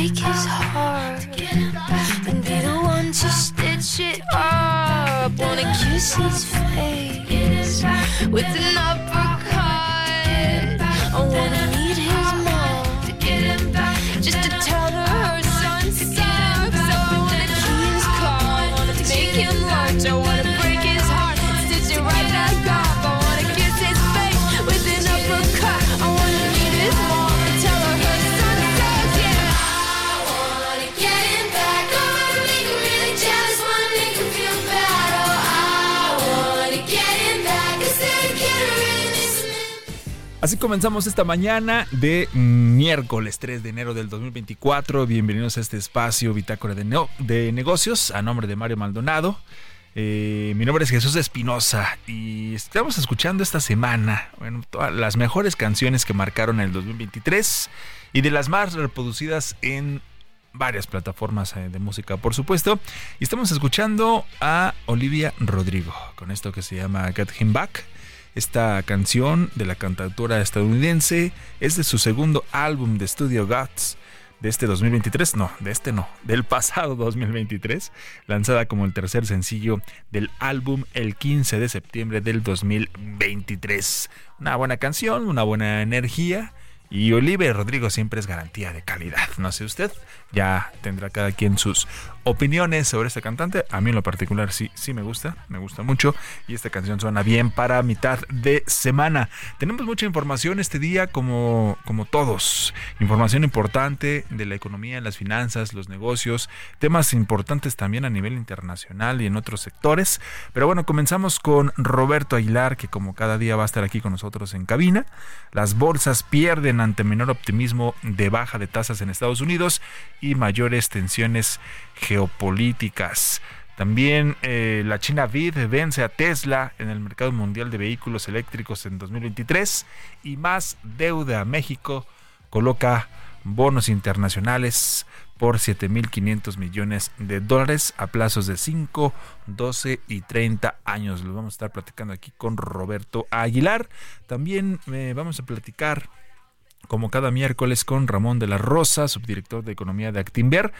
break his heart and be the one to stitch it up. Wanna kiss his face with an uppercut. Así comenzamos esta mañana de miércoles 3 de enero del 2024. Bienvenidos a este espacio Bitácora de, de Negocios a nombre de Mario Maldonado. Eh, mi nombre es Jesús Espinosa y estamos escuchando esta semana todas las mejores canciones que marcaron el 2023 y de las más reproducidas en varias plataformas eh, de música, por supuesto. Y estamos escuchando a Olivia Rodrigo con esto que se llama Get Him Back. Esta canción de la cantautora estadounidense es de su segundo álbum de estudio Guts de este 2023, no, de este no, del pasado 2023, lanzada como el tercer sencillo del álbum el 15 de septiembre del 2023. Una buena canción, una buena energía y Olivia Rodrigo siempre es garantía de calidad. No sé usted, ya tendrá cada quien sus opiniones sobre este cantante. A mí en lo particular sí, sí me gusta, me gusta mucho. Y esta canción suena bien para mitad de semana. Tenemos mucha información este día como, como todos. Información importante de la economía, las finanzas, los negocios. Temas importantes también a nivel internacional y en otros sectores. Pero bueno, comenzamos con Roberto Aguilar, que como cada día va a estar aquí con nosotros en cabina. Las bolsas pierden ante menor optimismo de baja de tasas en Estados Unidos y mayores tensiones geopolíticas. También eh, la China Vid vence a Tesla en el mercado mundial de vehículos eléctricos en 2023 y más deuda México coloca bonos internacionales por 7.500 millones de dólares a plazos de 5, 12 y 30 años. Lo vamos a estar platicando aquí con Roberto Aguilar. También eh, vamos a platicar como cada miércoles con Ramón de la Rosa, subdirector de Economía de Actinver.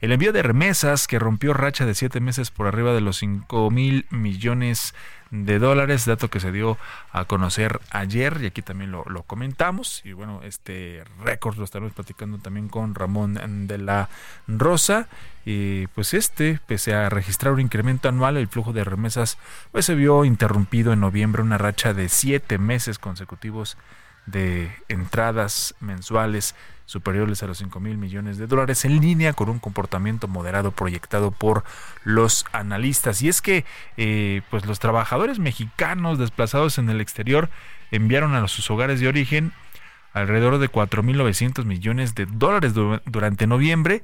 El envío de remesas que rompió racha de siete meses por arriba de los 5 mil millones de dólares, dato que se dio a conocer ayer y aquí también lo, comentamos. Y bueno, este récord lo estaremos platicando también con Ramón de la Rosa. Y pues este, pese a registrar un incremento anual, el flujo de remesas pues se vio interrumpido en noviembre, una racha de siete meses consecutivos de entradas mensuales superiores a los 5 mil millones de dólares en línea con un comportamiento moderado proyectado por los analistas. Y es que eh, pues los trabajadores mexicanos desplazados en el exterior enviaron a sus hogares de origen alrededor de 4.900 millones de dólares durante noviembre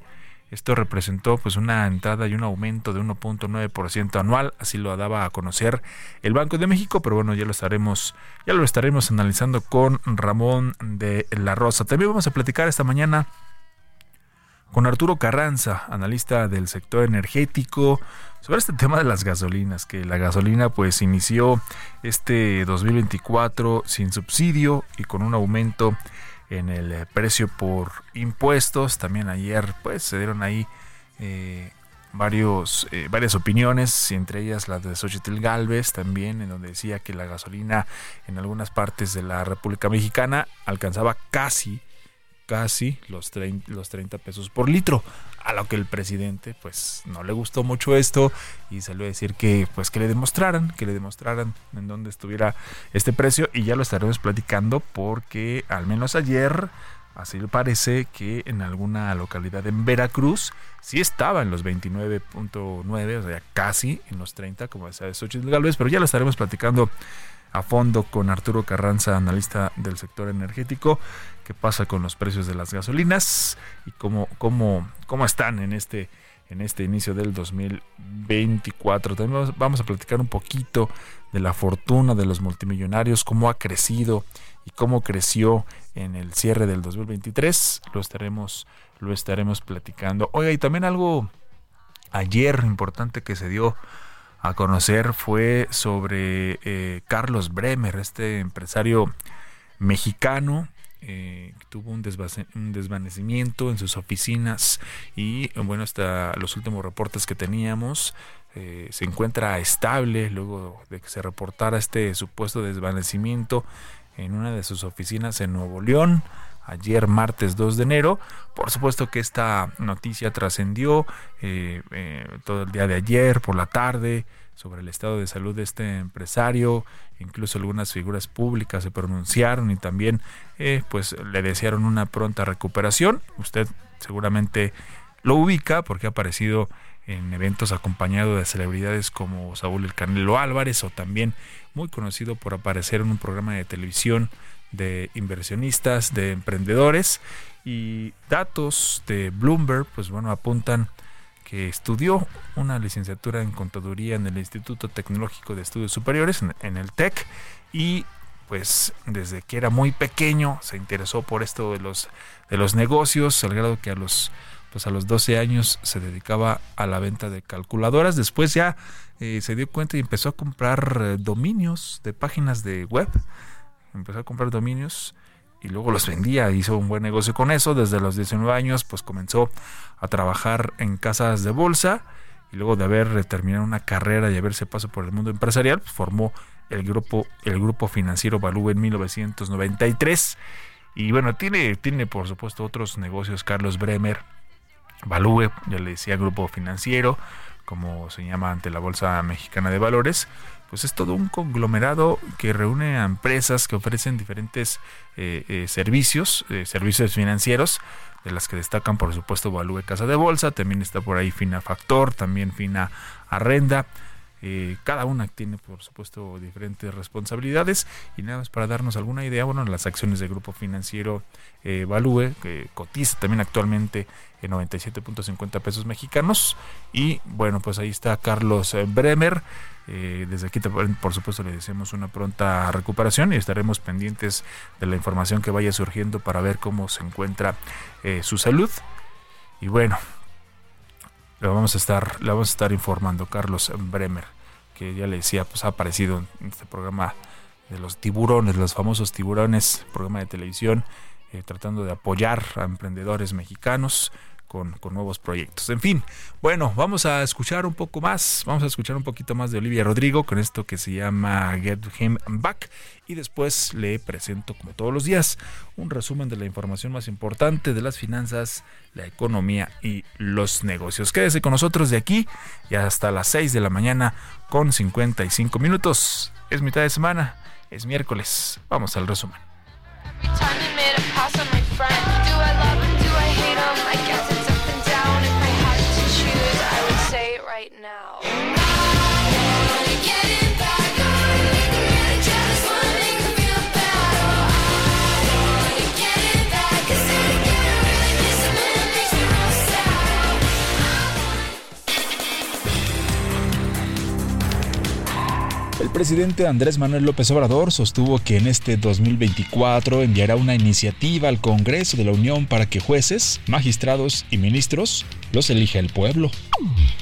esto representó pues una entrada y un aumento de 1.9% anual, así lo daba a conocer el Banco de México, pero bueno, ya lo estaremos ya lo estaremos analizando con Ramón de la Rosa. También vamos a platicar esta mañana con Arturo Carranza, analista del sector energético, sobre este tema de las gasolinas, que la gasolina pues inició este 2024 sin subsidio y con un aumento en el eh, precio por impuestos. También ayer pues se dieron ahí eh, varios, eh, varias opiniones, entre ellas la de Xochitl Galvez también, en donde decía que la gasolina en algunas partes de la República Mexicana alcanzaba casi casi los 30, los 30 pesos por litro, a lo que el presidente pues no le gustó mucho esto y salió a decir que pues que le demostraran, que le demostraran en dónde estuviera este precio y ya lo estaremos platicando porque al menos ayer así parece que en alguna localidad en Veracruz sí estaba en los 29.9, o sea, casi en los 30 como decía Xochitl Galvez, pero ya lo estaremos platicando a fondo con Arturo Carranza, analista del sector energético, qué pasa con los precios de las gasolinas y cómo, cómo, cómo están en este, en este inicio del 2024. También vamos a platicar un poquito de la fortuna de los multimillonarios, cómo ha crecido y cómo creció en el cierre del 2023. Lo estaremos, lo estaremos platicando. Oiga, y también algo ayer importante que se dio a conocer fue sobre eh, Carlos Bremer, este empresario mexicano eh, tuvo un, desvanecimiento en sus oficinas y bueno, hasta los últimos reportes que teníamos eh, se encuentra estable luego de que se reportara este supuesto desvanecimiento en una de sus oficinas en Nuevo León ayer martes 2 de enero. Por supuesto que esta noticia trascendió eh, eh, todo el día de ayer por la tarde sobre el estado de salud de este empresario, incluso algunas figuras públicas se pronunciaron y también eh, pues le desearon una pronta recuperación. Usted seguramente lo ubica porque ha aparecido en eventos acompañado de celebridades como Saúl El Canelo Álvarez o también muy conocido por aparecer en un programa de televisión de inversionistas, de emprendedores y datos de Bloomberg, pues bueno, apuntan que estudió una licenciatura en contaduría en el Instituto Tecnológico de Estudios Superiores, en, el TEC, y pues desde que era muy pequeño se interesó por esto de los, de los negocios, al grado que a los, pues a los 12 años se dedicaba a la venta de calculadoras. Después ya eh, se dio cuenta y empezó a comprar eh, dominios de páginas de web empezó a comprar dominios y luego los vendía, hizo un buen negocio con eso, desde los 19 años pues comenzó a trabajar en casas de bolsa y luego de haber terminado una carrera y haberse pasado por el mundo empresarial, pues, formó el grupo, el grupo financiero Balú en 1993 y bueno, tiene, tiene por supuesto otros negocios, Carlos Bremer, Balúe, ya le decía grupo financiero, como se llama ante la Bolsa Mexicana de Valores, pues es todo un conglomerado que reúne a empresas que ofrecen diferentes eh, eh, servicios, eh, servicios financieros, de las que destacan por supuesto Value Casa de Bolsa, también está por ahí Fina Factor, también Fina Arrenda. Cada una tiene por supuesto diferentes responsabilidades. Y nada más para darnos alguna idea, bueno, las acciones del grupo financiero Value, que cotiza también actualmente en 97.50 pesos mexicanos. Y bueno, pues ahí está Carlos Bremer, eh, desde aquí, por supuesto, le deseamos una pronta recuperación y estaremos pendientes de la información que vaya surgiendo para ver cómo se encuentra eh, su salud. Y bueno, le vamos a estar, le vamos a estar informando Carlos Bremer, que ya le decía, pues ha aparecido en este programa de los tiburones, los famosos tiburones, programa de televisión eh, tratando de apoyar a emprendedores mexicanos con, nuevos proyectos. En fin, bueno, vamos a escuchar un poco más, vamos a escuchar un poquito más de Olivia Rodrigo con esto que se llama Get Him Back y después le presento como todos los días un resumen de la información más importante de las finanzas, la economía y los negocios. Quédese con nosotros de aquí y hasta las 6 de la mañana con 55 minutos. Es mitad de semana, es miércoles. Vamos al resumen. El presidente Andrés Manuel López Obrador sostuvo que en este 2024 enviará una iniciativa al Congreso de la Unión para que jueces, magistrados y ministros los elija el pueblo.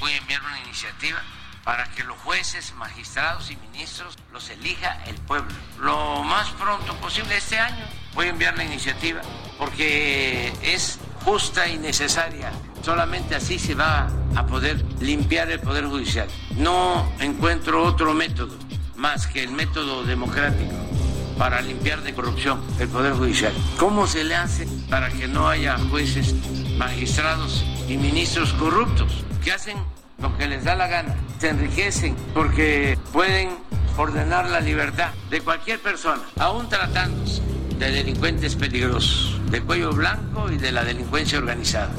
Voy a enviar una iniciativa para que los jueces, magistrados y ministros los elija el pueblo. Lo más pronto posible este año voy a enviar la iniciativa porque es justa y necesaria. Solamente así se va a poder limpiar el Poder Judicial. No encuentro otro método más que el método democrático para limpiar de corrupción el Poder Judicial. ¿Cómo se le hace para que no haya jueces, magistrados y ministros corruptos que hacen lo que les da la gana? Se enriquecen porque pueden ordenar la libertad de cualquier persona, aún tratándose de delincuentes peligrosos de cuello blanco y de la delincuencia organizada.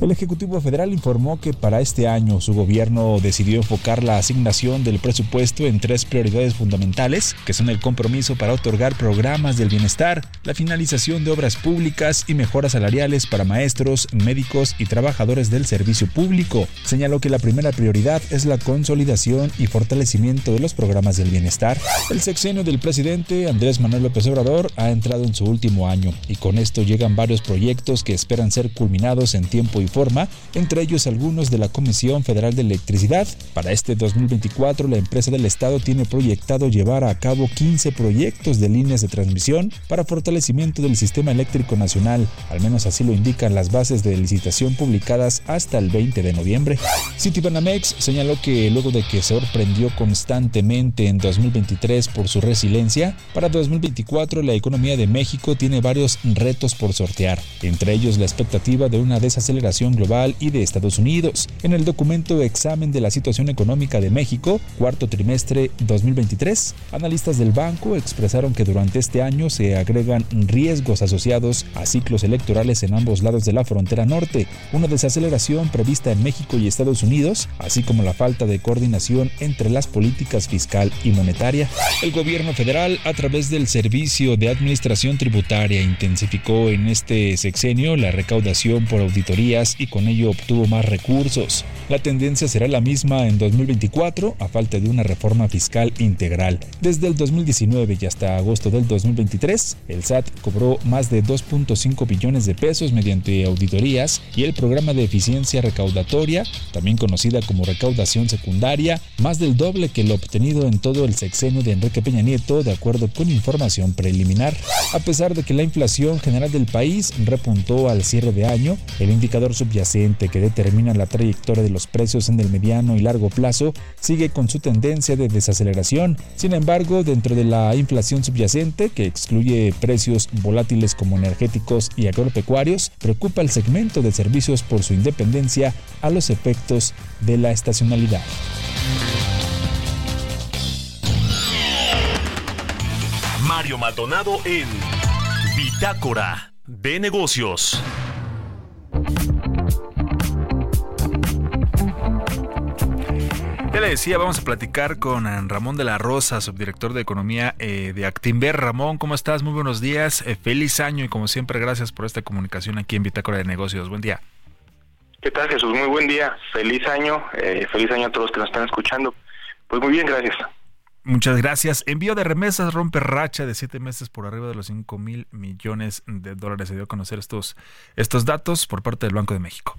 El Ejecutivo Federal informó que para este año su gobierno decidió enfocar la asignación del presupuesto en tres prioridades fundamentales, que son el compromiso para otorgar programas del bienestar, la finalización de obras públicas y mejoras salariales para maestros, médicos y trabajadores del servicio público. Señaló que la primera prioridad es la consolidación y fortalecimiento de los programas del bienestar. El sexenio del presidente Andrés Manuel López Obrador ha entrado en su último año y con esto llegan varios proyectos que esperan ser culminados en tiempo y forma, entre ellos algunos de la Comisión Federal de Electricidad. Para este 2024, la empresa del Estado tiene proyectado llevar a cabo 15 proyectos de líneas de transmisión para fortalecimiento del sistema eléctrico nacional, al menos así lo indican las bases de licitación publicadas hasta el 20 de noviembre. Citibanamex señaló que luego de que sorprendió constantemente en 2023 por su resiliencia, para 2024 la economía de México tiene varios retos por sortear, entre ellos la expectativa de una desaceleración global y de Estados Unidos. En el documento Examen de la Situación Económica de México, cuarto trimestre 2023, analistas del banco expresaron que durante este año se agregan riesgos asociados a ciclos electorales en ambos lados de la frontera norte, una desaceleración prevista en México y Estados Unidos, así como la falta de coordinación entre las políticas fiscal y monetaria. El gobierno federal, a través del Servicio de Administración Tributaria, intensificó en este sexenio la recaudación por auditorías y con ello obtuvo más recursos. La tendencia será la misma en 2024 a falta de una reforma fiscal integral. Desde el 2019 y hasta agosto del 2023, el SAT cobró más de 2.5 billones de pesos mediante auditorías y el programa de eficiencia recaudatoria, también conocida como recaudación secundaria, más del doble que lo obtenido en todo el sexenio de Enrique Peña Nieto, de acuerdo con información preliminar. A pesar de que la inflación general del país repuntó al cierre de año, el indicador subyacente que determina la trayectoria de los precios en el mediano y largo plazo sigue con su tendencia de desaceleración. Sin embargo, dentro de la inflación subyacente, que excluye precios volátiles como energéticos y agropecuarios, preocupa el segmento de servicios por su independencia a los efectos de la estacionalidad. Mario Maldonado en Bitácora de negocios. Ya le decía, vamos a platicar con eh, Ramón de la Rosa, subdirector de Economía eh, de Actimber. Ramón, ¿cómo estás? Muy buenos días. Eh, feliz año y como siempre, gracias por esta comunicación aquí en Bitácora de Negocios. Buen día. ¿Qué tal, Jesús? Muy buen día. Feliz año. feliz año a todos los que nos están escuchando. Pues muy bien, gracias. Muchas gracias. Envío de remesas rompe racha de siete meses por arriba de los 5 mil millones de dólares. Se dio a conocer estos, estos datos por parte del Banco de México.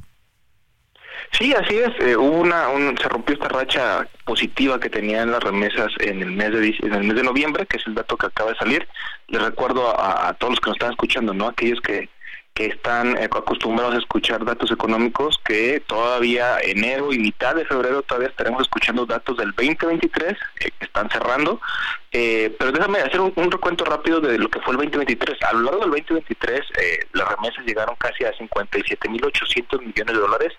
Sí, así es. Eh, hubo una, se rompió esta racha positiva que tenían las remesas en el mes de en el mes de noviembre, que es el dato que acaba de salir. Les recuerdo a, a todos los que nos están escuchando, no, aquellos que que están eh, acostumbrados a escuchar datos económicos, que todavía enero y mitad de febrero todavía estaremos escuchando datos del 2023 eh, que están cerrando. Eh, pero déjame hacer un, recuento rápido de lo que fue el 2023. A lo largo del 2023 las remesas llegaron casi a 57.800 millones de dólares.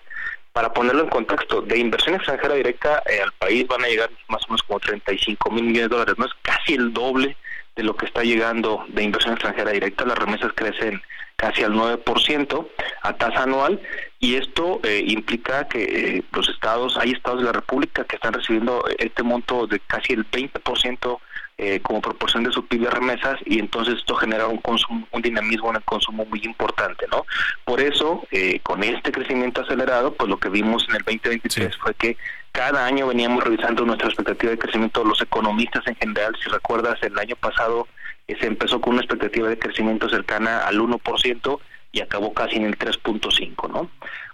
Para ponerlo en contexto, de inversión extranjera directa al país van a llegar más o menos como 35 mil millones de dólares, no es casi el doble de lo que está llegando de inversión extranjera directa. Las remesas crecen casi al 9% a tasa anual y esto eh, implica que eh, los estados, hay estados de la República que están recibiendo este monto de casi el 20% eh, como proporción de su PIB de remesas y entonces esto genera un consumo, un dinamismo en el consumo muy importante, ¿no? Por eso, con este crecimiento acelerado, pues lo que vimos en el 2023 fue que cada año veníamos revisando nuestra expectativa de crecimiento, los economistas en general, si recuerdas, el año pasado se empezó con una expectativa de crecimiento cercana al 1% y acabó casi en el 3.5, ¿no?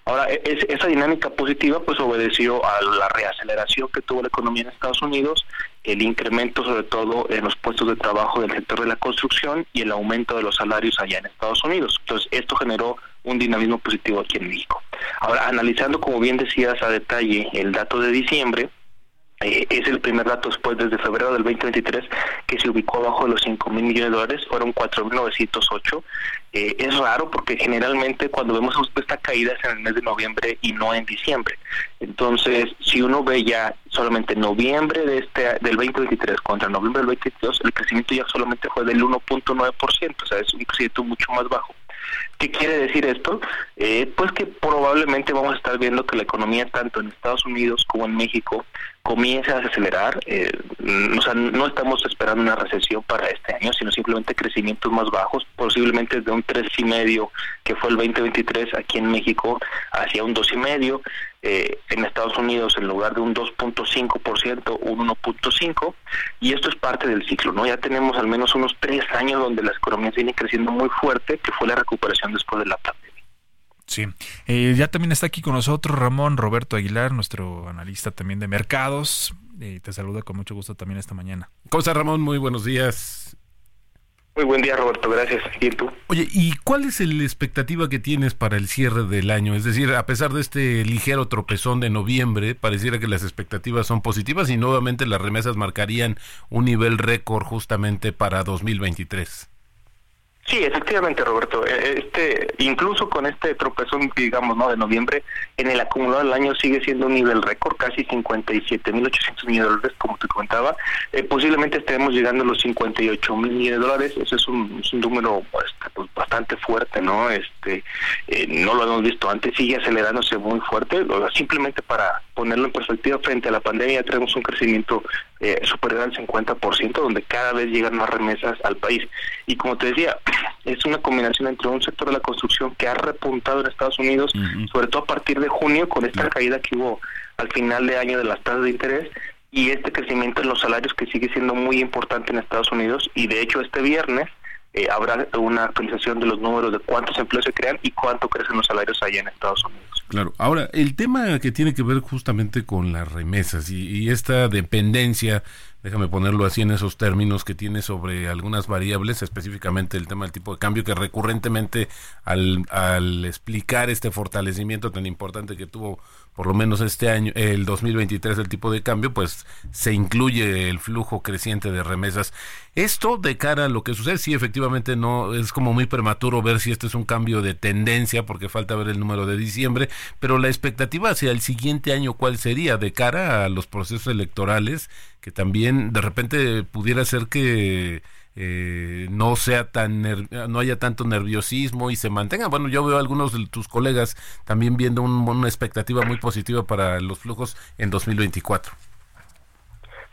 Ahora, e, esa dinámica positiva pues obedeció a la reaceleración que tuvo la economía en Estados Unidos, el incremento sobre todo en los puestos de trabajo del sector de la construcción y el aumento de los salarios allá en Estados Unidos. Entonces, esto generó un dinamismo positivo aquí en México. Ahora, analizando, como bien decías a detalle, el dato de diciembre, eh, es el primer dato después, desde febrero del 2023, que se ubicó abajo de los 5 mil millones de dólares, fueron 4.908. Eh, es raro porque generalmente cuando vemos esta caída es en el mes de noviembre y no en diciembre. Entonces, si uno ve ya solamente noviembre de este del 2023 contra noviembre del 2022, el crecimiento ya solamente fue del 1.9%, o sea, es un crecimiento mucho más bajo. ¿Qué quiere decir esto? Eh, pues que probablemente vamos a estar viendo que la economía tanto en Estados Unidos como en México comienza a acelerar. Eh, o sea, no estamos esperando una recesión para este año, sino simplemente crecimientos más bajos, posiblemente de un tres y medio que fue el 2023 aquí en México hacia un dos y medio. Eh, en Estados Unidos en lugar de un 2.5%, un 1.5%, y esto es parte del ciclo, ¿no? Ya tenemos al menos unos tres años donde las economías vienen creciendo muy fuerte, que fue la recuperación después de la pandemia. Sí, eh, ya también está aquí con nosotros Ramón Roberto Aguilar, nuestro analista también de mercados. Eh, te saluda con mucho gusto también esta mañana. ¿Cómo estás, Ramón? Muy buenos días. Muy buen día, Roberto. Gracias. ¿Y tú? Oye, ¿y cuál es la expectativa que tienes para el cierre del año? Es decir, a pesar de este ligero tropezón de noviembre, pareciera que las expectativas son positivas y nuevamente las remesas marcarían un nivel récord justamente para 2023. Sí, efectivamente, Roberto. E, este, incluso con este tropezón, digamos, no de noviembre, en el acumulado del año sigue siendo un nivel récord, casi 57.800 millones de dólares, como te comentaba. Eh, posiblemente estaremos llegando a los 58 mil millones de dólares. Ese es un, número pues, pues, bastante fuerte, ¿no? Este, eh, no lo hemos visto antes, sigue acelerándose muy fuerte. Simplemente para ponerlo en perspectiva, frente a la pandemia tenemos un crecimiento eh, superior al 50%, donde cada vez llegan más remesas al país. Y como te decía, es una combinación entre un sector de la construcción que ha repuntado en Estados Unidos, sobre todo a partir de junio, con esta caída que hubo al final de año de las tasas de interés, y este crecimiento en los salarios que sigue siendo muy importante en Estados Unidos. Y de hecho, este viernes eh, habrá una actualización de los números de cuántos empleos se crean y cuánto crecen los salarios allá en Estados Unidos. Claro, ahora el tema que tiene que ver justamente con las remesas y, esta dependencia, déjame ponerlo así en esos términos, que tiene sobre algunas variables, específicamente el tema del tipo de cambio, que recurrentemente al, al explicar este fortalecimiento tan importante que tuvo por lo menos este año, el 2023, el tipo de cambio, pues se incluye el flujo creciente de remesas. Esto de cara a lo que sucede, sí, efectivamente no es como muy prematuro ver si este es un cambio de tendencia, porque falta ver el número de diciembre, pero la expectativa hacia el siguiente año, ¿cuál sería? De cara a los procesos electorales, que también de repente pudiera ser que eh, no sea tan no haya tanto nerviosismo y se mantenga. Bueno, yo veo a algunos de tus colegas también viendo una expectativa muy positiva para los flujos en 2024.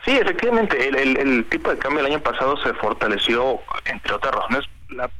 Sí, efectivamente, el, tipo de cambio el año pasado se fortaleció, entre otras razones,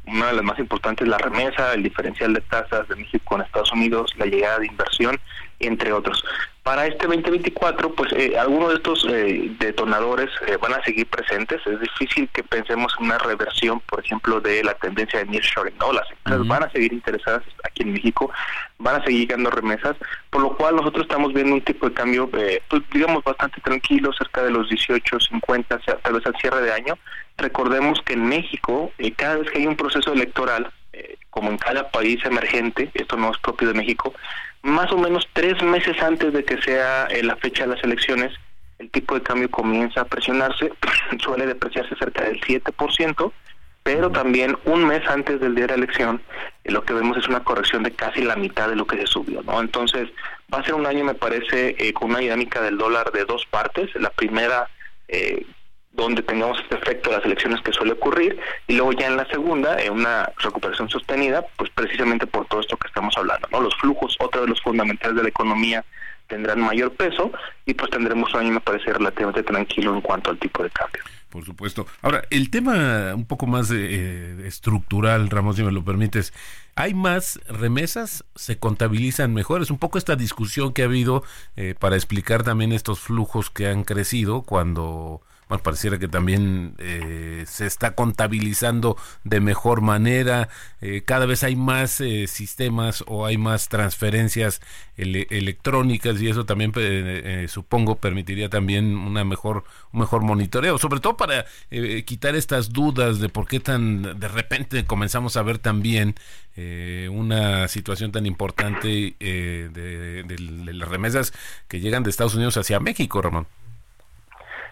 una de las más importantes, la remesa, el diferencial de tasas de México con Estados Unidos, la llegada de inversión entre otros. Para este 2024, pues eh, algunos de estos eh, detonadores eh, van a seguir presentes. Es difícil que pensemos en una reversión, por ejemplo, de la tendencia de nearshoring. No, las empresas van a seguir interesadas aquí en México, van a seguir llegando remesas, por lo cual nosotros estamos viendo un tipo de cambio, pues, digamos, bastante tranquilo, cerca de los 18, 50, tal vez al cierre de año. Recordemos que en México, cada vez que hay un proceso electoral, como en cada país emergente, esto no es propio de México, más o menos tres meses antes de que sea eh, la fecha de las elecciones, el tipo de cambio comienza a presionarse, suele depreciarse cerca del 7%, pero también un mes antes del día de la elección, eh, lo que vemos es una corrección de casi la mitad de lo que se subió, ¿no? Entonces, va a ser un año, me parece, eh, con una dinámica del dólar de dos partes. La primera, eh, donde tengamos este efecto de las elecciones que suele ocurrir y luego ya en la segunda en una recuperación sostenida pues precisamente por todo esto que estamos hablando no los flujos otra de los fundamentales de la economía tendrán mayor peso y pues tendremos un año me parece relativamente tranquilo en cuanto al tipo de cambio. Por supuesto. Ahora el tema un poco más eh, estructural Ramos si me lo permites hay más remesas, se contabilizan mejor. Es un poco esta discusión que ha habido eh, para explicar también estos flujos que han crecido cuando bueno, pareciera que también eh, se está contabilizando de mejor manera, eh, cada vez hay más eh, sistemas o hay más transferencias electrónicas y eso también supongo permitiría también una mejor un mejor monitoreo, sobre todo para quitar estas dudas de por qué tan de repente comenzamos a ver también una situación tan importante de, de las remesas que llegan de Estados Unidos hacia México, Ramón.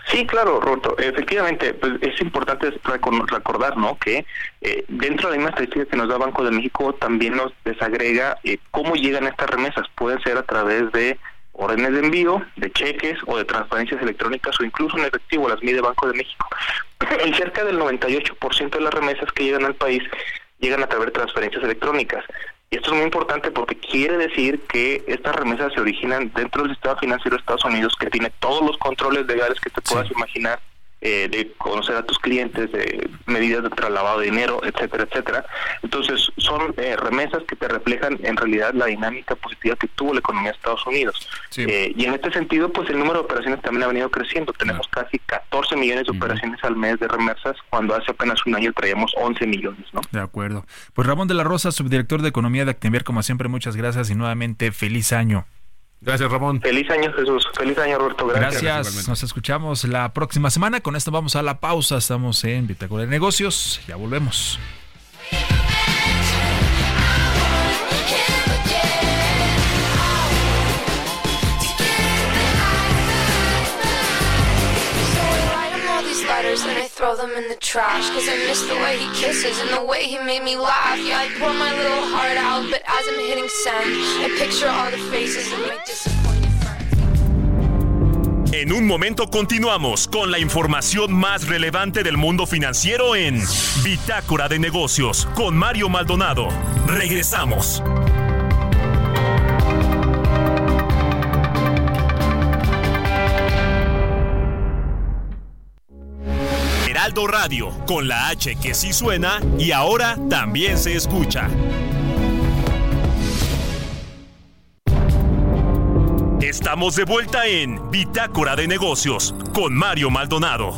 Sí, claro, Roberto. Efectivamente, pues es importante recordar, ¿no? Que eh, dentro de la misma estadística que nos da Banco de México también nos desagrega eh, cómo llegan estas remesas. Pueden ser a través de órdenes de envío, de cheques o de transferencias electrónicas o incluso en efectivo, las mide Banco de México. En cerca del 98% de las remesas que llegan al país llegan a través de transferencias electrónicas. Y esto es muy importante porque quiere decir que estas remesas se originan dentro del sistema financiero de Estados Unidos, que tiene todos los controles legales que te puedas imaginar, eh, de conocer a tus clientes, de medidas de traslavado de dinero, etcétera, etcétera. Entonces, son eh, remesas que te reflejan en realidad la dinámica positiva que tuvo la economía de Estados Unidos. Eh, y en este sentido, pues el número de operaciones también ha venido creciendo. Tenemos casi 14 millones de operaciones al mes de remesas, cuando hace apenas un año traíamos 11 millones, ¿no? De acuerdo. Pues Ramón de la Rosa, subdirector de Economía de Actenvier, como siempre, muchas gracias y nuevamente feliz año. Gracias, Ramón. Feliz año, Jesús. Feliz año, Roberto. Gracias. Gracias. Nos escuchamos la próxima semana. Con esto vamos a la pausa. Estamos en Bitácora de Negocios. Ya volvemos. letters and I throw them in the trash Cause I miss the way he kisses and the way he made me laugh Yeah, I pour my little heart out, but as I'm hitting send I picture all the faces of my disappointed friends En un momento continuamos con la información más relevante del mundo financiero en Bitácora de Negocios con Mario Maldonado. Regresamos. Radio, con la H que sí suena y ahora también se escucha. Estamos de vuelta en Bitácora de Negocios con Mario Maldonado.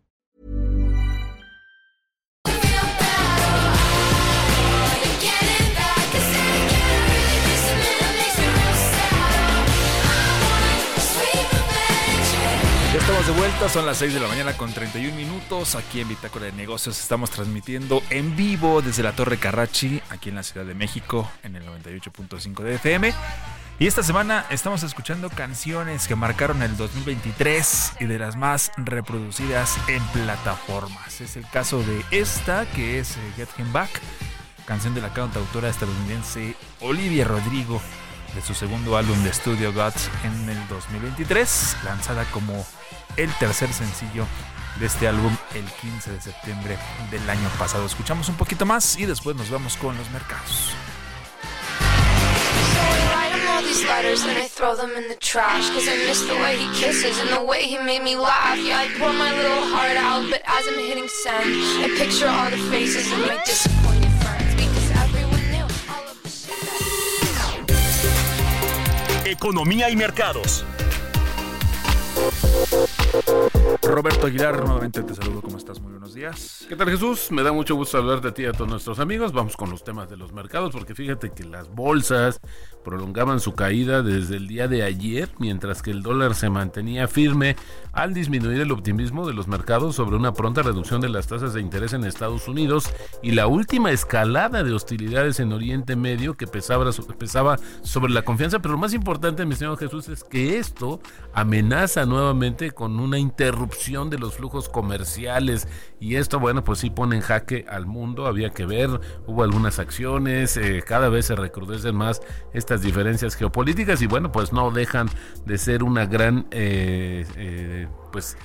Ya estamos de vuelta, son las 6 de la mañana con 31 minutos. Aquí en Bitácora de Negocios estamos transmitiendo en vivo desde la Torre Carrachi, aquí en la Ciudad de México, en el 98.5 de FM. Y esta semana estamos escuchando canciones que marcaron el 2023 y de las más reproducidas en plataformas. Es el caso de esta, que es eh, Get Him Back, canción de la cantautora estadounidense Olivia Rodrigo de su segundo álbum de estudio Gods en el 2023, lanzada como el tercer sencillo de este álbum el 15 de septiembre del año pasado. Escuchamos un poquito más y después nos vamos con los mercados. So I write him all these letters and I throw them in the trash Cause I miss the way he kisses and the way he made me laugh Yeah, I pour my little heart out, but as I'm hitting send I picture all the faces of my disappointed friends Because everyone knew all of the shit that Economía y mercados. Roberto Aguilar, nuevamente te saludo, ¿cómo estás? Muy buenos días. ¿Qué tal Jesús? Me da mucho gusto hablar de ti y a todos nuestros amigos. Vamos con los temas de los mercados porque fíjate que las bolsas prolongaban su caída desde el día de ayer mientras que el dólar se mantenía firme al disminuir el optimismo de los mercados sobre una pronta reducción de las tasas de interés en Estados Unidos y la última escalada de hostilidades en Oriente Medio que pesaba, pesaba sobre la confianza. Pero lo más importante, mi señor Jesús, es que esto amenaza nuevamente con una interrupción de los flujos comerciales. Y esto, bueno, pues sí pone en jaque al mundo, había que ver, hubo algunas acciones, eh, cada vez se recrudecen más estas diferencias geopolíticas y bueno, pues no dejan de ser una gran, eh, eh, pues...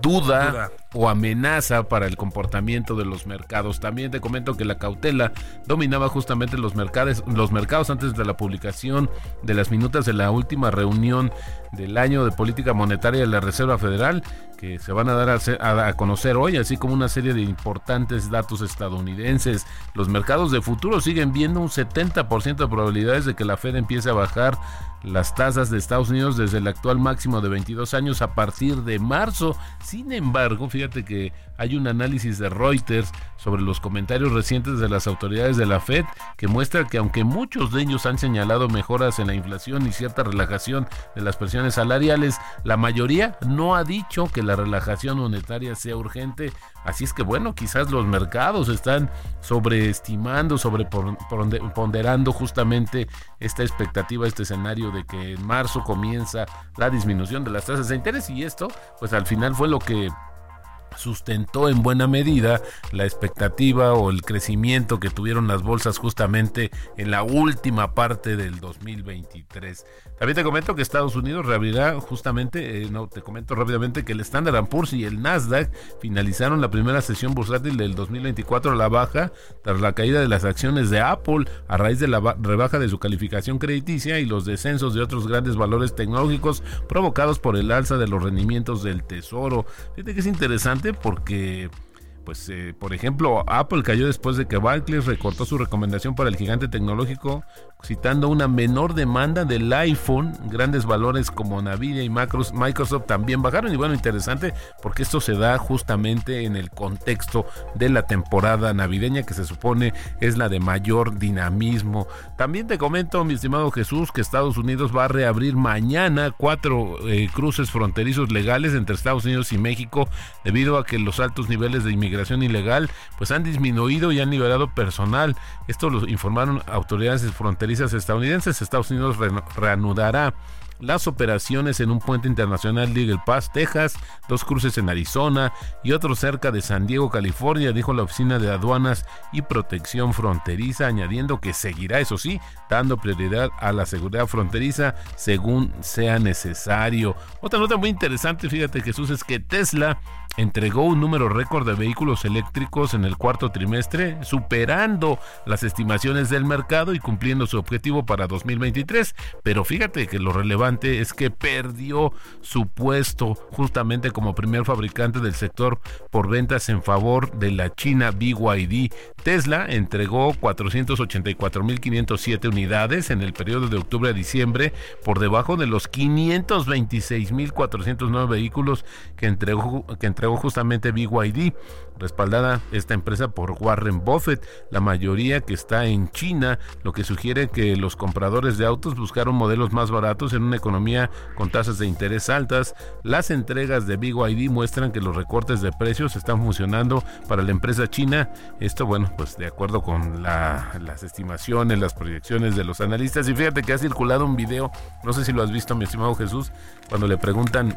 duda, Duda. o amenaza para el comportamiento de los mercados. También te comento que la cautela dominaba justamente los mercados, los mercados antes de la publicación de las minutas de la última reunión del año de política monetaria de la Reserva Federal que se van a dar a- a conocer hoy, así como una serie de importantes datos estadounidenses. Los mercados de futuro siguen viendo un 70% de probabilidades de que la Fed empiece a bajar las tasas de Estados Unidos desde el actual máximo de 22 años a partir de marzo. Sin embargo, fíjate que hay un análisis de Reuters sobre los comentarios recientes de las autoridades de la Fed que muestra que aunque muchos de ellos han señalado mejoras en la inflación y cierta relajación de las presiones salariales, la mayoría no ha dicho que la relajación monetaria sea urgente. Así es que bueno, quizás los mercados están sobreestimando, sobreponderando justamente esta expectativa, este escenario de que en marzo comienza la disminución de las tasas de interés y esto pues al final fue lo que sustentó en buena medida la expectativa o el crecimiento que tuvieron las bolsas justamente en la última parte del 2023. También te comento que Estados Unidos reabrirá justamente, eh, no, te comento rápidamente que el Standard Poor's y el Nasdaq finalizaron la primera sesión bursátil del 2024 a la baja tras la caída de las acciones de Apple a raíz de la ba- rebaja de su calificación crediticia y los descensos de otros grandes valores tecnológicos provocados por el alza de los rendimientos del tesoro. Fíjate que es interesante porque pues eh, por ejemplo Apple cayó después de que Barclays recortó su recomendación para el gigante tecnológico citando una menor demanda del iPhone. Grandes valores como Nvidia y Microsoft también bajaron. Y bueno interesante porque esto se da justamente en el contexto de la temporada navideña que se supone es la de mayor dinamismo. También te comento mi estimado Jesús que Estados Unidos va a reabrir mañana cuatro eh, cruces fronterizos legales entre Estados Unidos y México debido a que los altos niveles de inmigración ilegal pues han disminuido y han liberado personal. Esto lo informaron autoridades fronterizas estadounidenses. Estados Unidos re- reanudará las operaciones en un puente internacional de Eagle Pass, Texas, dos cruces en Arizona y otro cerca de San Diego, California, dijo la Oficina de Aduanas y Protección Fronteriza, añadiendo que seguirá, eso sí, dando prioridad a la seguridad fronteriza según sea necesario. Otra nota muy interesante, fíjate Jesús, es que Tesla entregó un número récord de vehículos eléctricos en el cuarto trimestre, superando las estimaciones del mercado y cumpliendo su objetivo para 2023. Pero fíjate que lo relevante es que perdió su puesto justamente como primer fabricante del sector por ventas en favor de la China BYD. Tesla entregó 484.507 unidades en el periodo de octubre a diciembre, por debajo de los 526.409 vehículos que entregó, que entregó justamente BYD, respaldada esta empresa por Warren Buffett, la mayoría que está en China, lo que sugiere que los compradores de autos buscaron modelos más baratos en una economía con tasas de interés altas. Las entregas de BYD muestran que los recortes de precios están funcionando para la empresa china. Esto, bueno, pues de acuerdo con las estimaciones, las proyecciones de los analistas. Y fíjate que ha circulado un video, no sé si lo has visto, mi estimado Jesús, cuando le preguntan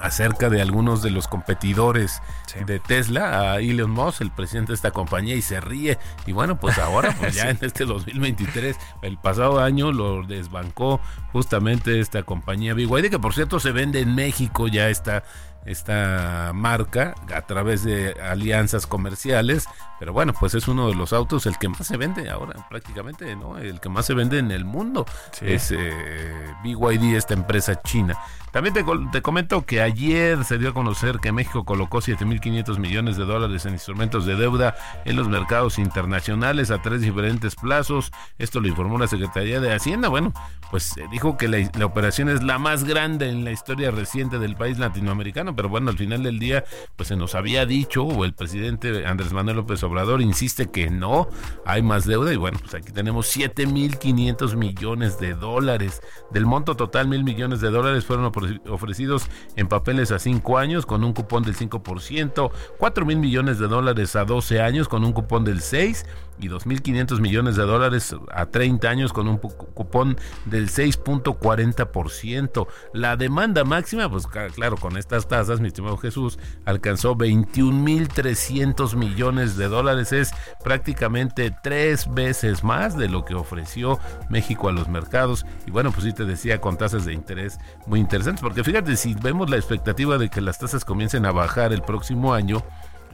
acerca de algunos de los competidores de Tesla a Elon Musk, el presidente de esta compañía, y se ríe. Y bueno, pues ahora, pues ya en este 2023, el pasado año lo desbancó justamente esta compañía BYD, que por cierto se vende en México ya está esta marca a través de alianzas comerciales, pero bueno, pues es uno de los autos el que más se vende ahora prácticamente, ¿no? El que más se vende en el mundo es eh, BYD, esta empresa china. También te, te, comento que ayer se dio a conocer que México colocó 7.500 millones de dólares en instrumentos de deuda en los mercados internacionales a tres diferentes plazos. Esto lo informó la Secretaría de Hacienda. Bueno, pues eh, dijo que la, la operación es la más grande en la historia reciente del país latinoamericano, pero bueno, al final del día, pues se nos había dicho, o el presidente Andrés Manuel López Obrador insiste que no, hay más deuda, y bueno, pues aquí tenemos 7.500 millones de dólares. Del monto total, mil millones de dólares fueron ofrecidos en papeles a 5 años con un cupón del 5%, 4 mil millones de dólares a 12 años con un cupón del 6% y 2.500 millones de dólares a 30 años con un cupón del 6.40%. La demanda máxima, pues claro, con estas tasas, mi estimado Jesús, alcanzó 21.300 millones de dólares. Es prácticamente tres veces más de lo que ofreció México a los mercados. Y bueno, pues sí te decía, con tasas de interés muy interesantes, porque fíjate, si vemos la expectativa de que las tasas comiencen a bajar el próximo año,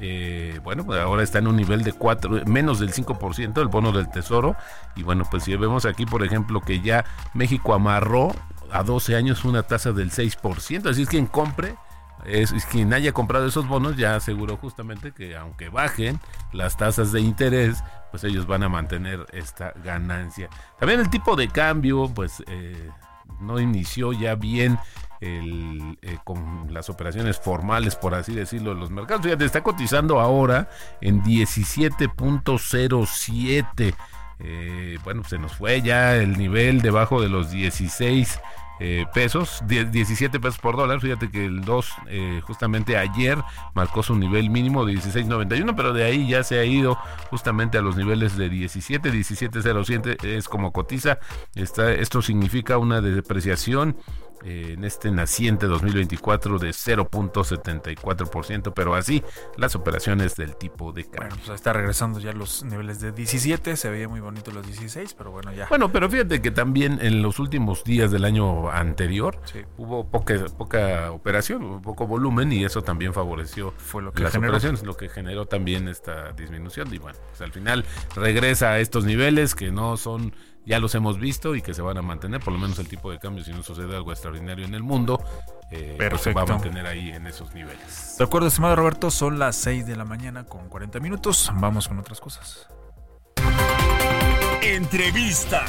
eh, bueno, pues ahora está en un nivel de 4, menos del 5% el bono del tesoro. Y bueno, pues si vemos aquí, por ejemplo, que ya México amarró a 12 años una tasa del 6%. Así es quien compre, es, quien haya comprado esos bonos ya aseguró justamente que aunque bajen las tasas de interés, pues ellos van a mantener esta ganancia. También el tipo de cambio, pues eh, no inició ya bien el, eh, con las operaciones formales, por así decirlo, de los mercados. Fíjate, está cotizando ahora en 17.07. Eh, bueno, se nos fue ya el nivel debajo de los 16 eh, pesos, 17 pesos por dólar. Fíjate que el 2 justamente ayer marcó su nivel mínimo de 16.91, pero de ahí ya se ha ido justamente a los niveles de 17, 17.07 es como cotiza. Está, esto significa una depreciación eh, en este naciente 2024 de 0.74%, pero así las operaciones del tipo de cambio. Bueno, pues está regresando ya los niveles de 17, se veía muy bonito los 16, pero bueno, ya. Bueno, pero fíjate que también en los últimos días del año anterior hubo poca, poca operación, poco volumen y eso también favoreció Fue lo que las generó. operaciones, lo que generó también esta disminución. Y bueno, pues al final regresa a estos niveles que no son ya los hemos visto y que se van a mantener, por lo menos el tipo de cambio, si no sucede algo extraordinario en el mundo, eh, pues se va a mantener ahí en esos niveles. De acuerdo, estimado Roberto, son las 6 de la mañana con 40 minutos. Vamos con otras cosas. Entrevista.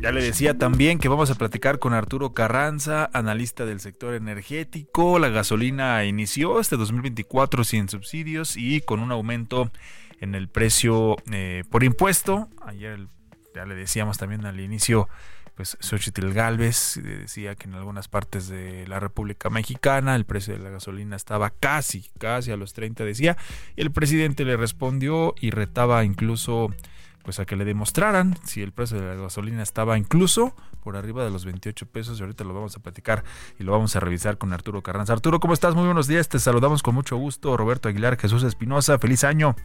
Ya le decía también que vamos a platicar con Arturo Carranza, analista del sector energético. La gasolina inició este 2024 sin subsidios y con un aumento en el precio eh, por impuesto. Ayer ya le decíamos también al inicio, pues Xochitl Galvez decía que en algunas partes de la República Mexicana el precio de la gasolina estaba casi, casi a los 30 decía. Y el presidente le respondió y retaba incluso pues a que le demostraran si el precio de la gasolina estaba incluso por arriba de los 28 pesos y ahorita lo vamos a platicar y lo vamos a revisar con Arturo Carranza. Arturo, ¿cómo estás? Muy buenos días, te saludamos con mucho gusto. Roberto Aguilar, Jesús Espinosa, feliz año.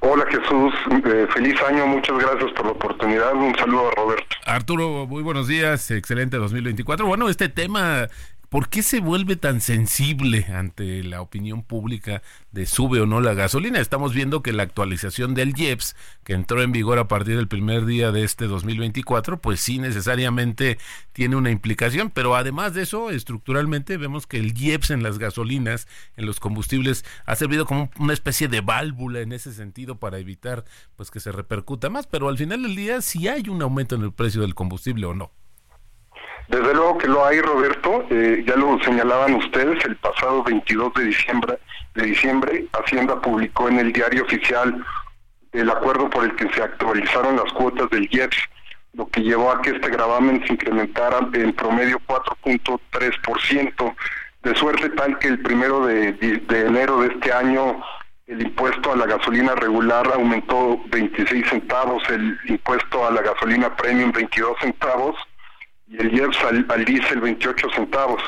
Hola Jesús, eh, feliz año, muchas gracias por la oportunidad, un saludo a Roberto. Arturo, muy buenos días, excelente 2024. Bueno, este tema ¿Por qué se vuelve tan sensible ante la opinión pública de sube o no la gasolina? Estamos viendo que la actualización del IEPS, que entró en vigor a partir del primer día de este 2024, pues sí necesariamente tiene una implicación, pero además de eso, estructuralmente vemos que el IEPS en las gasolinas, en los combustibles, ha servido como una especie de válvula en ese sentido para evitar pues que se repercuta más, pero al final del día si hay un aumento en el precio del combustible o no. Desde luego que lo hay, Roberto. Eh, ya lo señalaban ustedes, el pasado 22 de diciembre, de diciembre, Hacienda publicó en el diario oficial el acuerdo por el que se actualizaron las cuotas del IEPS, lo que llevó a que este gravamen se incrementara en promedio 4.3%, de suerte tal que el primero de, enero de este año el impuesto a la gasolina regular aumentó 26 centavos, el impuesto a la gasolina premium 22 centavos, y el IEPS al, al diésel 28 centavos.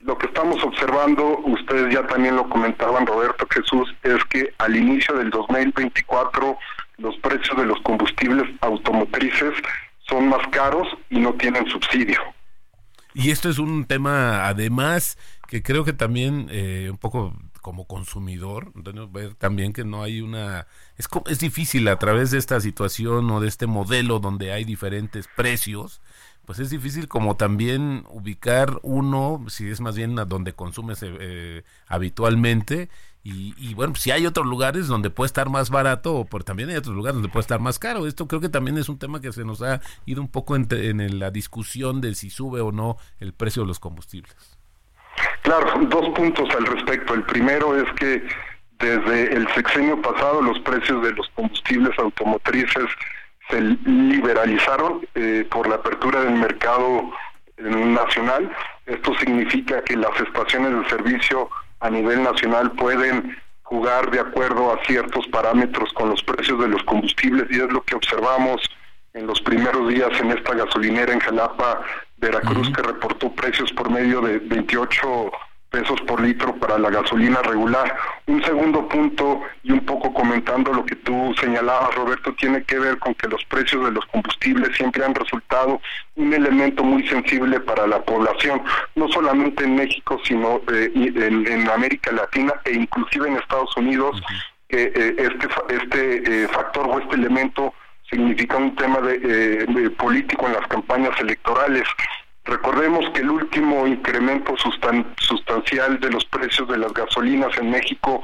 Lo que estamos observando, ustedes ya también lo comentaban Roberto Jesús, es que al inicio del 2024 los precios de los combustibles automotrices son más caros y no tienen subsidio. Y esto es un tema, además, que creo que también eh, un poco como consumidor, ver también que no hay una... Es, es difícil a través de esta situación o de este modelo donde hay diferentes precios, pues es difícil como también ubicar uno, si es más bien donde consumes eh, habitualmente, y, bueno, si hay otros lugares donde puede estar más barato, o por, también hay otros lugares donde puede estar más caro. Esto creo que también es un tema que se nos ha ido un poco en, en la discusión de si sube o no el precio de los combustibles. Claro, dos puntos al respecto. El primero es que desde el sexenio pasado los precios de los combustibles automotrices se liberalizaron eh, por la apertura del mercado nacional. Esto significa que las estaciones de servicio a nivel nacional pueden jugar de acuerdo a ciertos parámetros con los precios de los combustibles y es lo que observamos en los primeros días en esta gasolinera en Jalapa, Veracruz, que reportó precios por medio de 28 pesos por litro para la gasolina regular. Un segundo punto y un poco comentando lo que tú señalabas, Roberto, tiene que ver con que los precios de los combustibles siempre han resultado un elemento muy sensible para la población, no solamente en México, sino eh, en, América Latina e inclusive en Estados Unidos, que eh, este, este eh, factor o este elemento significa un tema de político en las campañas electorales. Recordemos que el último incremento sustancial de los precios de las gasolinas en México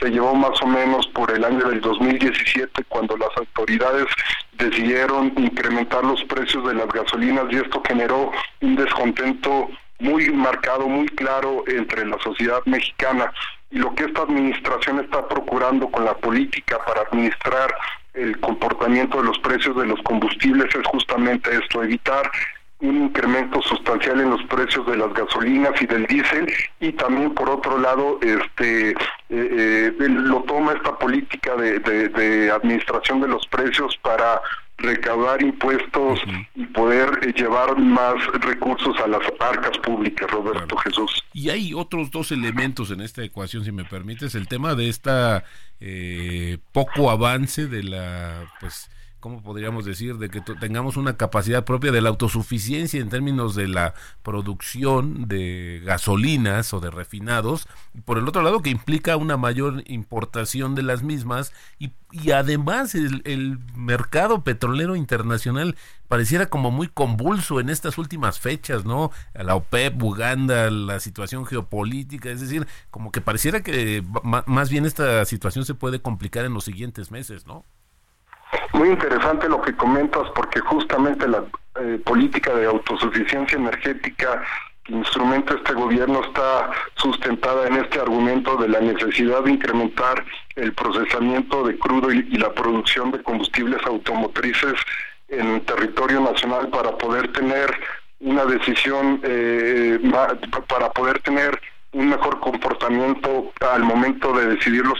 se llevó más o menos por el año del 2017 cuando las autoridades decidieron incrementar los precios de las gasolinas y esto generó un descontento muy marcado, muy claro entre la sociedad mexicana. Y lo que esta administración está procurando con la política para administrar el comportamiento de los precios de los combustibles es justamente esto, evitar un incremento sustancial en los precios de las gasolinas y del diésel y también por otro lado este eh, eh, lo toma esta política de, administración de los precios para recaudar impuestos y poder eh, llevar más recursos a las arcas públicas, Roberto Jesús. Y hay otros dos elementos en esta ecuación, si me permites, el tema de esta poco avance de la pues ¿cómo podríamos decir? De que tengamos una capacidad propia de la autosuficiencia en términos de la producción de gasolinas o de refinados, y por el otro lado que implica una mayor importación de las mismas y, y además el, el, mercado petrolero internacional pareciera como muy convulso en estas últimas fechas, ¿no? La OPEP, Uganda, la situación geopolítica, es decir, como que pareciera que más bien esta situación se puede complicar en los siguientes meses, ¿no? Muy interesante lo que comentas porque justamente la eh, política de autosuficiencia energética que instrumenta este gobierno está sustentada en este argumento de la necesidad de incrementar el procesamiento de crudo y, la producción de combustibles automotrices en el territorio nacional para poder tener una decisión, eh, para poder tener un mejor comportamiento al momento de decidir los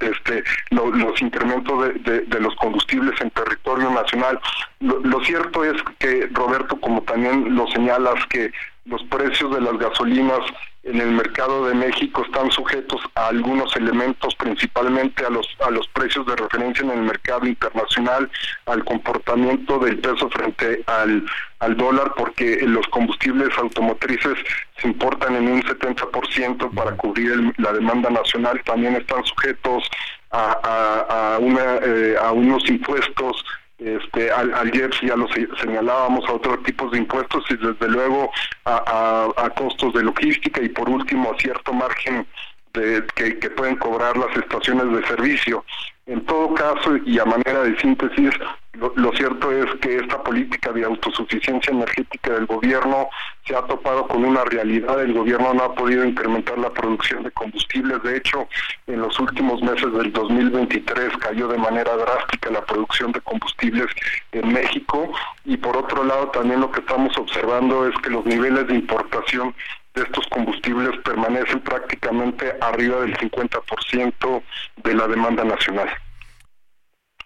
este los incrementos de, de, los combustibles en territorio nacional. Lo, cierto es que Roberto, como también lo señalas, que los precios de las gasolinas en el mercado de México están sujetos a algunos elementos, principalmente a los a los precios de referencia en el mercado internacional, al comportamiento del peso frente al, al dólar, porque los combustibles automotrices se importan en un 70% para cubrir la demanda nacional, también están sujetos a, a, una, eh, a unos impuestos este, al, al IEPS ya lo señalábamos a otros tipos de impuestos y desde luego a, a, costos de logística y por último a cierto margen de, que, que pueden cobrar las estaciones de servicio. En todo caso, y a manera de síntesis, lo, cierto es que esta política de autosuficiencia energética del gobierno se ha topado con una realidad. El gobierno no ha podido incrementar la producción de combustibles. De hecho, en los últimos meses del 2023 cayó de manera drástica la producción de combustibles en México. Y por otro lado, también lo que estamos observando es que los niveles de importación de estos combustibles permanecen prácticamente arriba del 50% de la demanda nacional.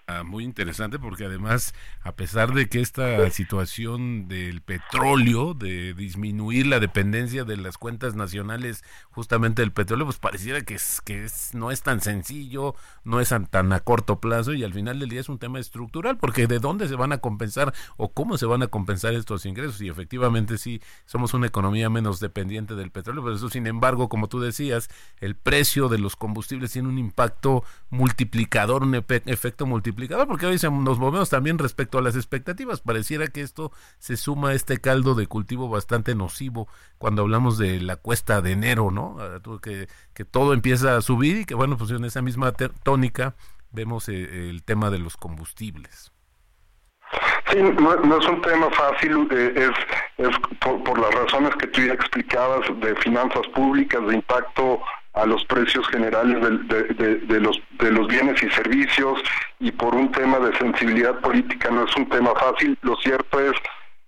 Ah, muy interesante porque además, a pesar de que esta situación del petróleo, de disminuir la dependencia de las cuentas nacionales justamente del petróleo, pues pareciera que, es, que es, no es tan sencillo, no es tan a corto plazo y al final del día es un tema estructural porque de dónde se van a compensar o cómo se van a compensar estos ingresos y efectivamente sí somos una economía menos dependiente del petróleo, pero eso sin embargo, como tú decías, el precio de los combustibles tiene un impacto multiplicador, un efecto multiplicador porque hoy nos movemos también respecto a las expectativas. Pareciera que esto se suma a este caldo de cultivo bastante nocivo cuando hablamos de la cuesta de enero, ¿no? Ah, que, que todo empieza a subir y que, bueno, pues en esa misma tónica vemos eh, el tema de los combustibles. Sí, no, es un tema fácil, eh, es, es por, por, las razones que tú ya explicabas de finanzas públicas, de impacto a los precios generales de, de, los, de los bienes y servicios y por un tema de sensibilidad política no es un tema fácil. Lo cierto es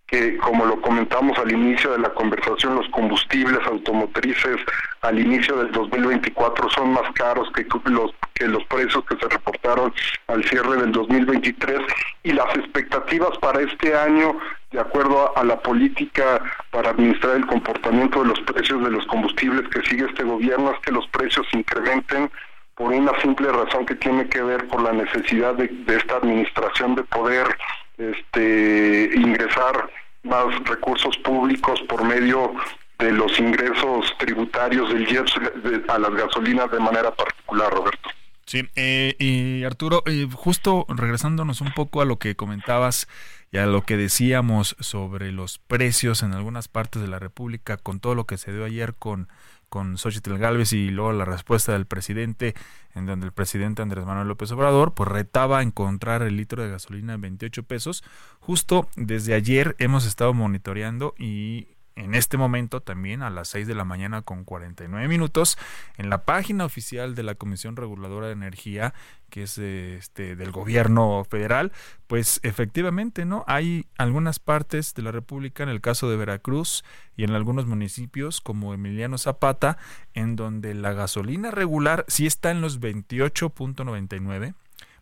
que, como lo comentamos al inicio de la conversación, los combustibles automotrices al inicio del 2024 son más caros que los, que los precios que se reportaron al cierre del 2023 y las expectativas para este año de acuerdo a la política para administrar el comportamiento de los precios de los combustibles que sigue este gobierno es que los precios incrementen por una simple razón que tiene que ver por la necesidad de, esta administración de poder este, ingresar más recursos públicos por medio de los ingresos tributarios del IEPS a las gasolinas de manera particular, Roberto. Sí, eh, y Arturo, eh, justo regresándonos un poco a lo que comentabas y a lo que decíamos sobre los precios en algunas partes de la República, con todo lo que se dio ayer con, con Xochitl Galvez y luego la respuesta del presidente, en donde el presidente Andrés Manuel López Obrador, pues retaba encontrar el litro de gasolina en 28 pesos. Justo desde ayer hemos estado monitoreando y en este momento también a las 6 de la mañana con 49 minutos en la página oficial de la Comisión Reguladora de Energía que es este del gobierno federal. Pues efectivamente no hay algunas partes de la República en el caso de Veracruz y en algunos municipios como Emiliano Zapata en donde la gasolina regular sí está en los 28.99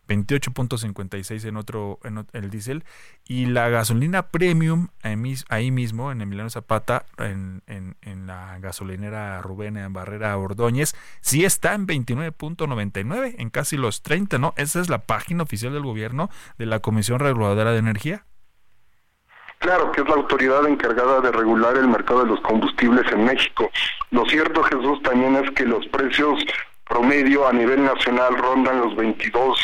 28.56 en otro el diésel y la gasolina premium ahí mismo en Emiliano Zapata en, en, la gasolinera Rubén Barrera Ordóñez sí está en 29.99 en casi los 30 no esa es la página oficial del gobierno de la Comisión Reguladora de Energía Claro, que es la autoridad encargada de regular el mercado de los combustibles en México. Lo cierto, Jesús, también es que los precios promedio a nivel nacional rondan los 22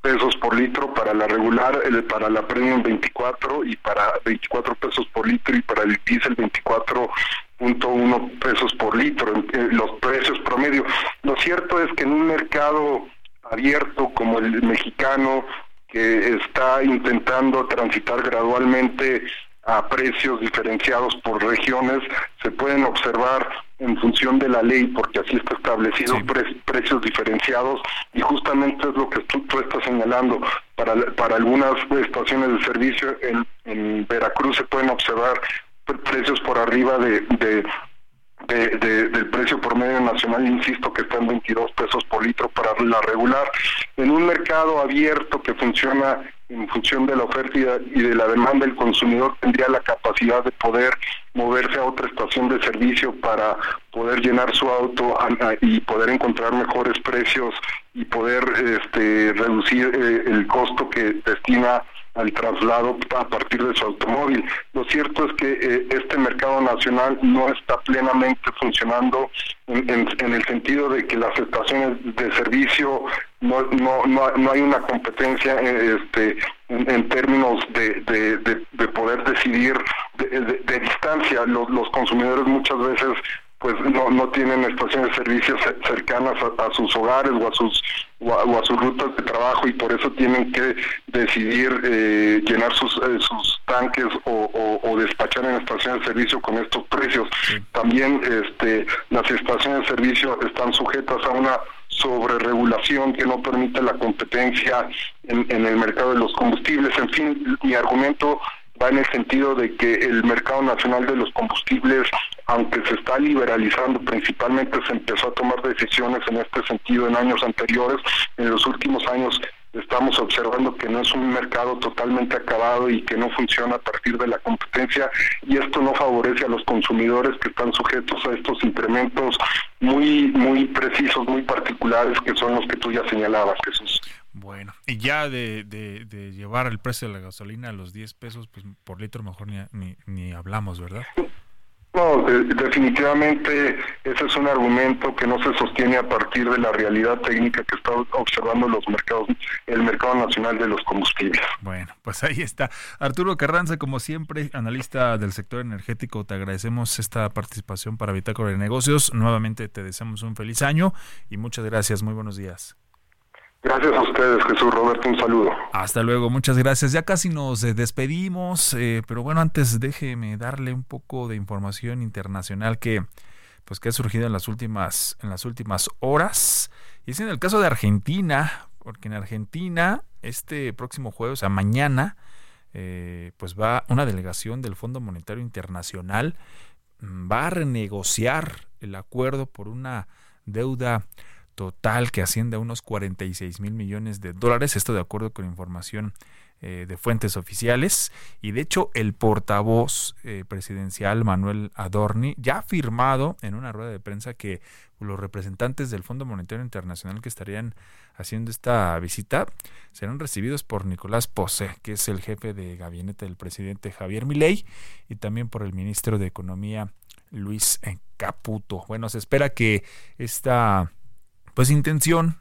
pesos por litro para la regular, el, para la premium 24 y para 24 pesos por litro y para el diésel 24.1 pesos por litro, eh, los precios promedio. Lo cierto es que en un mercado abierto como el mexicano, que está intentando transitar gradualmente a precios diferenciados por regiones, se pueden observar en función de la ley, porque así está establecido, precios diferenciados, y justamente es lo que tú, estás señalando. Para, para algunas estaciones de servicio en, en Veracruz se pueden observar precios por arriba de, de del precio promedio nacional, insisto que está en 22 pesos por litro para la regular, en un mercado abierto que funciona en función de la oferta y de la demanda, el consumidor tendría la capacidad de poder moverse a otra estación de servicio para poder llenar su auto y poder encontrar mejores precios y poder este, reducir eh, el costo que destina al traslado a partir de su automóvil. Lo cierto es que eh, este mercado nacional no está plenamente funcionando en, el sentido de que las estaciones de servicio no, no, no, hay una competencia eh, este, en, términos de, de, poder decidir de, distancia. Los consumidores muchas veces pues no, no tienen estaciones de servicios cercanas a, sus hogares o a sus o a, sus rutas de trabajo y por eso tienen que decidir eh, llenar sus, eh, sus tanques o, o, despachar en estaciones de servicio con estos precios. También este, las estaciones de servicio están sujetas a una sobreregulación que no permite la competencia en, en el mercado de los combustibles. En fin, mi argumento va en el sentido de que el mercado nacional de los combustibles, aunque se está liberalizando, principalmente se empezó a tomar decisiones en este sentido en años anteriores, en los últimos años estamos observando que no es un mercado totalmente acabado y que no funciona a partir de la competencia y esto no favorece a los consumidores que están sujetos a estos incrementos muy muy precisos, muy particulares que son los que tú ya señalabas, Jesús. Bueno, y ya de, de, llevar el precio de la gasolina a los 10 pesos pues por litro, mejor ni, ni, ni hablamos, ¿verdad? No, definitivamente ese es un argumento que no se sostiene a partir de la realidad técnica que está observando los mercados, el mercado nacional de los combustibles. Bueno, pues ahí está. Arturo Carranza, como siempre, analista del sector energético, te agradecemos esta participación para Bitácora de Negocios. Nuevamente te deseamos un feliz año y muchas gracias. Muy buenos días. Gracias a ustedes, Jesús Roberto, un saludo. Hasta luego, muchas gracias. Ya casi nos eh, despedimos, eh, pero bueno, antes déjeme darle un poco de información internacional que pues que ha surgido en las últimas en las últimas horas. Y es en el caso de Argentina, porque en Argentina este próximo jueves, o sea, mañana, eh, pues va una delegación del Fondo Monetario Internacional mm, va a renegociar el acuerdo por una deuda total que asciende a unos 46 mil millones de dólares, esto de acuerdo con información eh, de fuentes oficiales. Y de hecho el portavoz eh, presidencial Manuel Adorni ya ha firmado en una rueda de prensa que los representantes del Fondo Monetario Internacional que estarían haciendo esta visita serán recibidos por Nicolás Pose, que es el jefe de gabinete del presidente Javier Milei, y también por el ministro de Economía Luis Caputo. Bueno, se espera que esta pues intención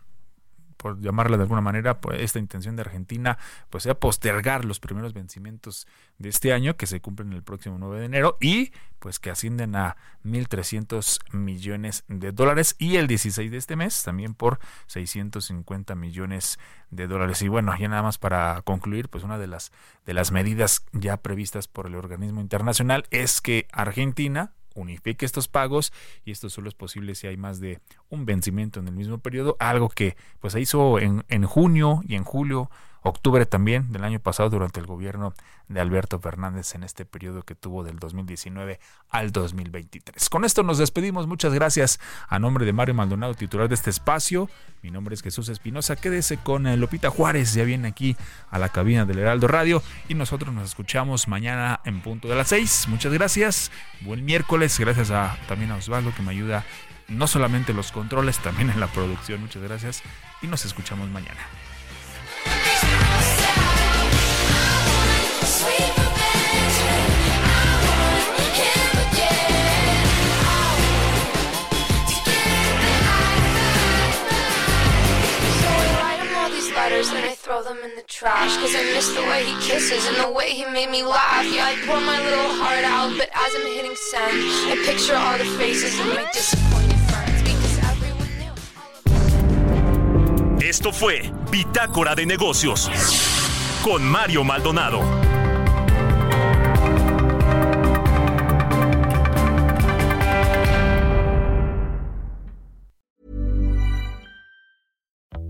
por llamarla de alguna manera, pues esta intención de Argentina, pues sea postergar los primeros vencimientos de este año que se cumplen el próximo 9 de enero y pues que ascienden a 1.300 millones de dólares y el 16 de este mes también por 650 millones de dólares. Y bueno, ya nada más para concluir, pues una de las, de las medidas ya previstas por el organismo internacional es que Argentina unifique estos pagos y esto solo es posible si hay más de un vencimiento en el mismo periodo, algo que pues se hizo en, en junio y en julio octubre también del año pasado durante el gobierno de Alberto Fernández en este periodo que tuvo del 2019 al 2023. Con esto nos despedimos. Muchas gracias a nombre de Mario Maldonado, titular de este espacio. Mi nombre es Jesús Espinosa. Quédese con eh, Lopita Juárez. Ya viene aquí a la cabina del Heraldo Radio y nosotros nos escuchamos mañana en punto de las 6. Muchas gracias. Buen miércoles. Gracias a, también a Osvaldo que me ayuda no solamente en los controles, también en la producción. Muchas gracias y nos escuchamos mañana. And I throw them in the trash Cause I miss the way he kisses and the way he made me laugh Yeah, I pour my little heart out, but as I'm hitting send I picture all the faces of my disappointed friends Because everyone knew Esto fue Bitácora de Negocios con Mario Maldonado.